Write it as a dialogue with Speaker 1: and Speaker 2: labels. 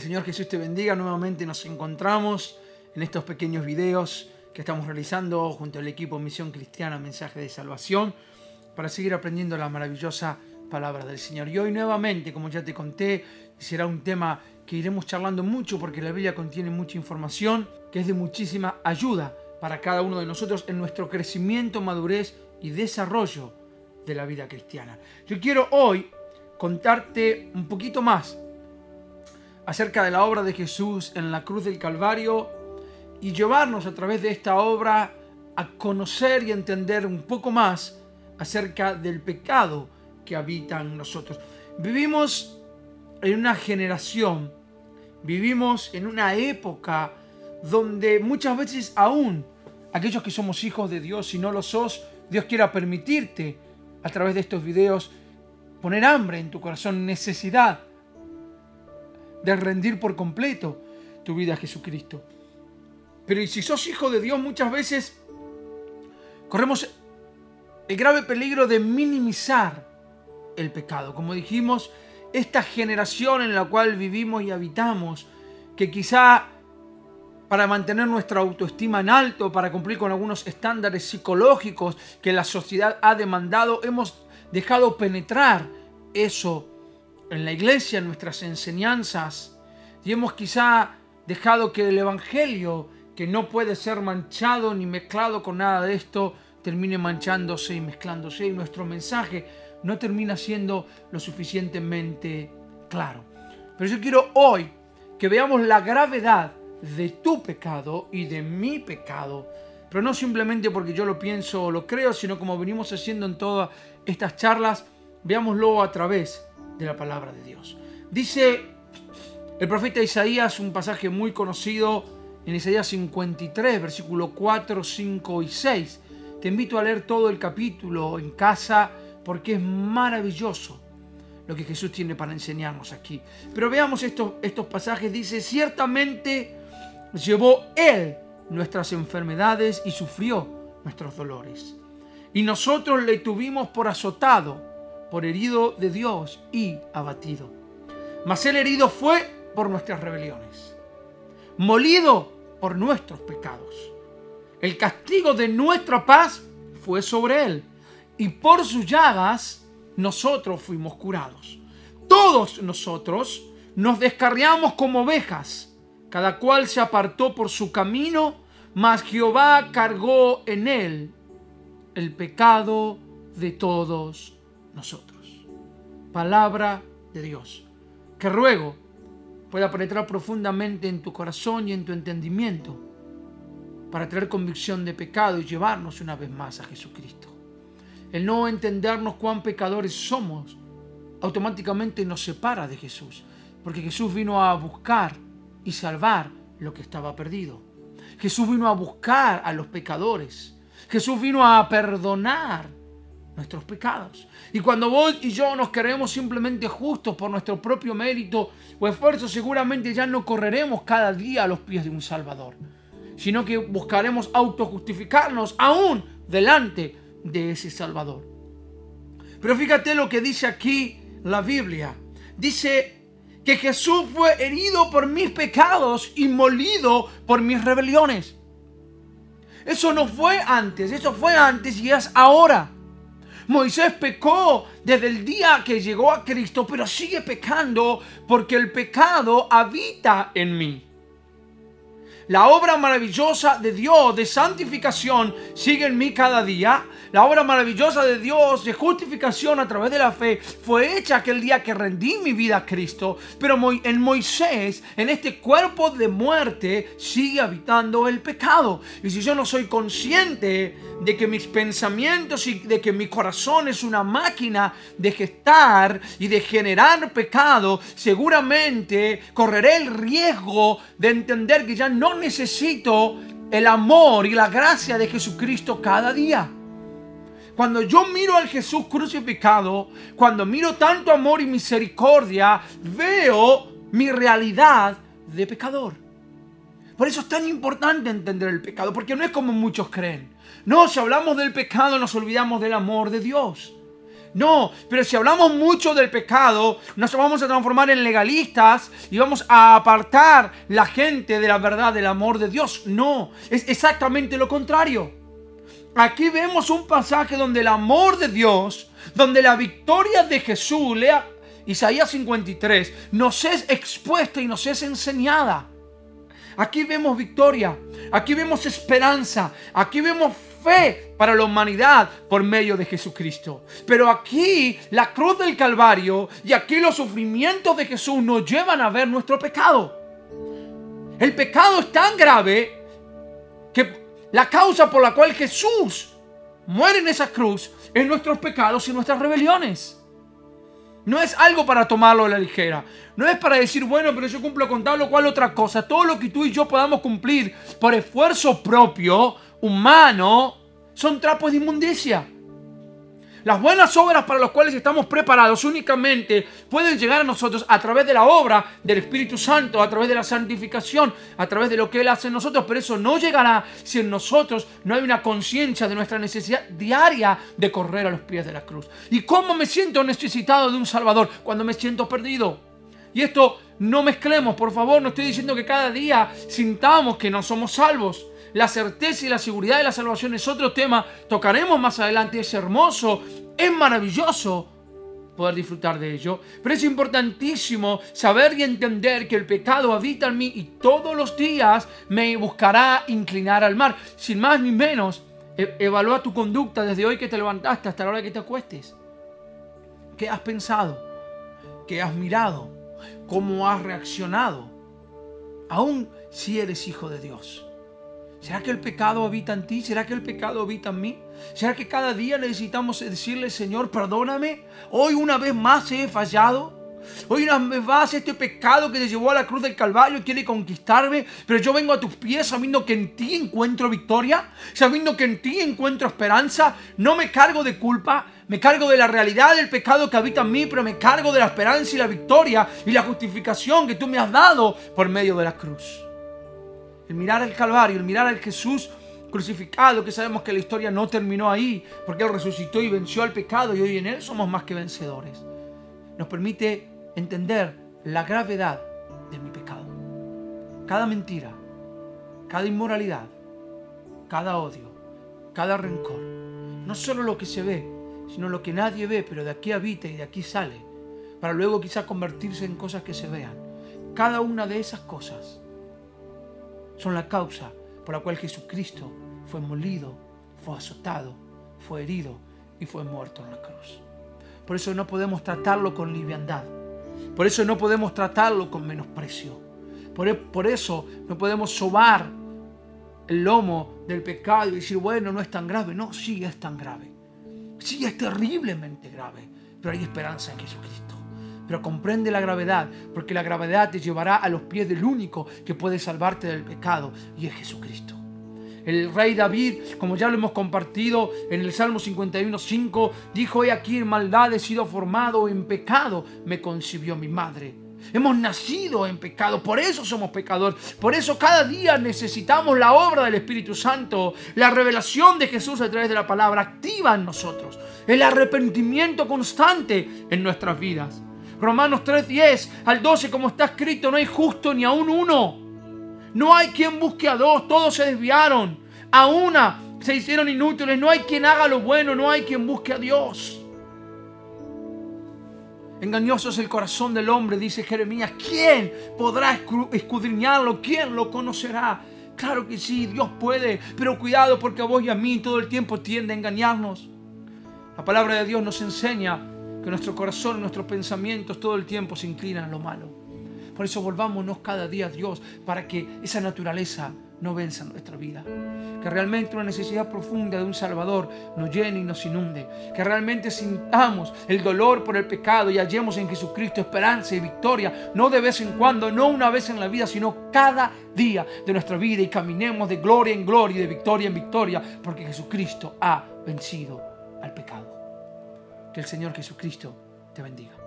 Speaker 1: El Señor Jesús te bendiga. Nuevamente nos encontramos en estos pequeños videos que estamos realizando junto al equipo Misión Cristiana Mensaje de Salvación para seguir aprendiendo la maravillosa palabra del Señor. Y hoy nuevamente, como ya te conté, será un tema que iremos charlando mucho porque la Biblia contiene mucha información que es de muchísima ayuda para cada uno de nosotros en nuestro crecimiento, madurez y desarrollo de la vida cristiana. Yo quiero hoy contarte un poquito más acerca de la obra de Jesús en la cruz del Calvario y llevarnos a través de esta obra a conocer y entender un poco más acerca del pecado que habita en nosotros. Vivimos en una generación, vivimos en una época donde muchas veces aún aquellos que somos hijos de Dios, si no lo sos, Dios quiera permitirte a través de estos videos poner hambre en tu corazón, necesidad de rendir por completo tu vida a Jesucristo. Pero si sos hijo de Dios, muchas veces corremos el grave peligro de minimizar el pecado. Como dijimos, esta generación en la cual vivimos y habitamos, que quizá para mantener nuestra autoestima en alto, para cumplir con algunos estándares psicológicos que la sociedad ha demandado, hemos dejado penetrar eso en la iglesia, nuestras enseñanzas, y hemos quizá dejado que el Evangelio, que no puede ser manchado ni mezclado con nada de esto, termine manchándose y mezclándose, y nuestro mensaje no termina siendo lo suficientemente claro. Pero yo quiero hoy que veamos la gravedad de tu pecado y de mi pecado, pero no simplemente porque yo lo pienso o lo creo, sino como venimos haciendo en todas estas charlas, veámoslo a través de la palabra de Dios. Dice el profeta Isaías, un pasaje muy conocido en Isaías 53, versículo 4, 5 y 6. Te invito a leer todo el capítulo en casa porque es maravilloso lo que Jesús tiene para enseñarnos aquí. Pero veamos estos, estos pasajes. Dice, ciertamente llevó Él nuestras enfermedades y sufrió nuestros dolores. Y nosotros le tuvimos por azotado por herido de Dios y abatido. Mas el herido fue por nuestras rebeliones, molido por nuestros pecados. El castigo de nuestra paz fue sobre él, y por sus llagas nosotros fuimos curados. Todos nosotros nos descarriamos como ovejas, cada cual se apartó por su camino, mas Jehová cargó en él el pecado de todos nosotros. Palabra de Dios, que ruego pueda penetrar profundamente en tu corazón y en tu entendimiento para traer convicción de pecado y llevarnos una vez más a Jesucristo. El no entendernos cuán pecadores somos automáticamente nos separa de Jesús, porque Jesús vino a buscar y salvar lo que estaba perdido. Jesús vino a buscar a los pecadores. Jesús vino a perdonar nuestros pecados. Y cuando vos y yo nos creemos simplemente justos por nuestro propio mérito o esfuerzo, seguramente ya no correremos cada día a los pies de un Salvador, sino que buscaremos autojustificarnos aún delante de ese Salvador. Pero fíjate lo que dice aquí la Biblia. Dice que Jesús fue herido por mis pecados y molido por mis rebeliones. Eso no fue antes, eso fue antes y es ahora. Moisés pecó desde el día que llegó a Cristo, pero sigue pecando porque el pecado habita en mí. La obra maravillosa de Dios de santificación sigue en mí cada día. La obra maravillosa de Dios de justificación a través de la fe fue hecha aquel día que rendí mi vida a Cristo. Pero en Moisés, en este cuerpo de muerte, sigue habitando el pecado. Y si yo no soy consciente de que mis pensamientos y de que mi corazón es una máquina de gestar y de generar pecado, seguramente correré el riesgo de entender que ya no necesito el amor y la gracia de Jesucristo cada día. Cuando yo miro al Jesús crucificado, cuando miro tanto amor y misericordia, veo mi realidad de pecador. Por eso es tan importante entender el pecado, porque no es como muchos creen. No, si hablamos del pecado nos olvidamos del amor de Dios. No, pero si hablamos mucho del pecado, nos vamos a transformar en legalistas y vamos a apartar la gente de la verdad del amor de Dios. No, es exactamente lo contrario. Aquí vemos un pasaje donde el amor de Dios, donde la victoria de Jesús, lea Isaías 53, nos es expuesta y nos es enseñada. Aquí vemos victoria, aquí vemos esperanza, aquí vemos fe para la humanidad por medio de Jesucristo. Pero aquí la cruz del Calvario y aquí los sufrimientos de Jesús nos llevan a ver nuestro pecado. El pecado es tan grave que la causa por la cual Jesús muere en esa cruz es nuestros pecados y nuestras rebeliones. No es algo para tomarlo a la ligera. No es para decir, bueno, pero yo cumplo con tal o cual otra cosa. Todo lo que tú y yo podamos cumplir por esfuerzo propio, humano, son trapos de inmundicia. Las buenas obras para las cuales estamos preparados únicamente pueden llegar a nosotros a través de la obra del Espíritu Santo, a través de la santificación, a través de lo que Él hace en nosotros. Pero eso no llegará si en nosotros no hay una conciencia de nuestra necesidad diaria de correr a los pies de la cruz. ¿Y cómo me siento necesitado de un Salvador? Cuando me siento perdido. Y esto no mezclemos, por favor, no estoy diciendo que cada día sintamos que no somos salvos. La certeza y la seguridad de la salvación es otro tema. Tocaremos más adelante. Es hermoso, es maravilloso poder disfrutar de ello. Pero es importantísimo saber y entender que el pecado habita en mí y todos los días me buscará inclinar al mar. Sin más ni menos, e-, evalúa tu conducta desde hoy que te levantaste hasta la hora que te acuestes. ¿Qué has pensado? ¿Qué has mirado? ¿Cómo has reaccionado? Aún si eres hijo de Dios. ¿Será que el pecado habita en ti? ¿Será que el pecado habita en mí? ¿Será que cada día necesitamos decirle, Señor, perdóname? Hoy una vez más he fallado. Hoy una vez más este pecado que te llevó a la cruz del Calvario quiere conquistarme, pero yo vengo a tus pies sabiendo que en ti encuentro victoria, sabiendo que en ti encuentro esperanza. No me cargo de culpa, me cargo de la realidad del pecado que habita en mí, pero me cargo de la esperanza y la victoria y la justificación que tú me has dado por medio de la cruz el mirar al Calvario, el mirar al Jesús crucificado, que sabemos que la historia no terminó ahí, porque Él resucitó y venció al pecado y hoy en Él somos más que vencedores. Nos permite entender la gravedad de mi pecado. Cada mentira, cada inmoralidad, cada odio, cada rencor, no solo lo que se ve, sino lo que nadie ve, pero de aquí habita y de aquí sale, para luego quizá convertirse en cosas que se vean. Cada una de esas cosas son la causa por la cual Jesucristo fue molido, fue azotado, fue herido y fue muerto en la cruz. Por eso no podemos tratarlo con liviandad. Por eso no podemos tratarlo con menosprecio. Por, e, eso no podemos sobar el lomo del pecado y decir, bueno, no es tan grave. No, sí es tan grave. Sí es terriblemente grave. Pero hay esperanza en Jesucristo pero comprende la gravedad, porque la gravedad te llevará a los pies del único que puede salvarte del pecado, y es Jesucristo. El rey David, como ya lo hemos compartido en el Salmo 51.5, dijo, he aquí en maldad he sido formado, en pecado me concibió mi madre. Hemos nacido en pecado, por eso somos pecadores, por eso cada día necesitamos la obra del Espíritu Santo, la revelación de Jesús a través de la palabra activa en nosotros, el arrepentimiento constante en nuestras vidas. Romanos 3:10 al 12, como está escrito, no hay justo ni aún uno. No hay quien busque a dos, todos se desviaron. A una se hicieron inútiles, no hay quien haga lo bueno, no hay quien busque a Dios. Engañoso es el corazón del hombre, dice Jeremías. ¿Quién podrá escudriñarlo? ¿Quién lo conocerá? Claro que sí, Dios puede, pero cuidado porque a vos y a mí todo el tiempo tiende a engañarnos. La palabra de Dios nos enseña que nuestro corazón, nuestros pensamientos todo el tiempo se inclinan a lo malo. Por eso volvámonos cada día a Dios para que esa naturaleza no venza nuestra vida. Que realmente una necesidad profunda de un Salvador nos llene y nos inunde. Que realmente sintamos el dolor por el pecado y hallemos en Jesucristo esperanza y victoria. No de vez en cuando, no una vez en la vida, sino cada día de nuestra vida. Y caminemos de gloria en gloria y de victoria en victoria. Porque Jesucristo ha vencido al pecado. Que el Señor Jesucristo te bendiga.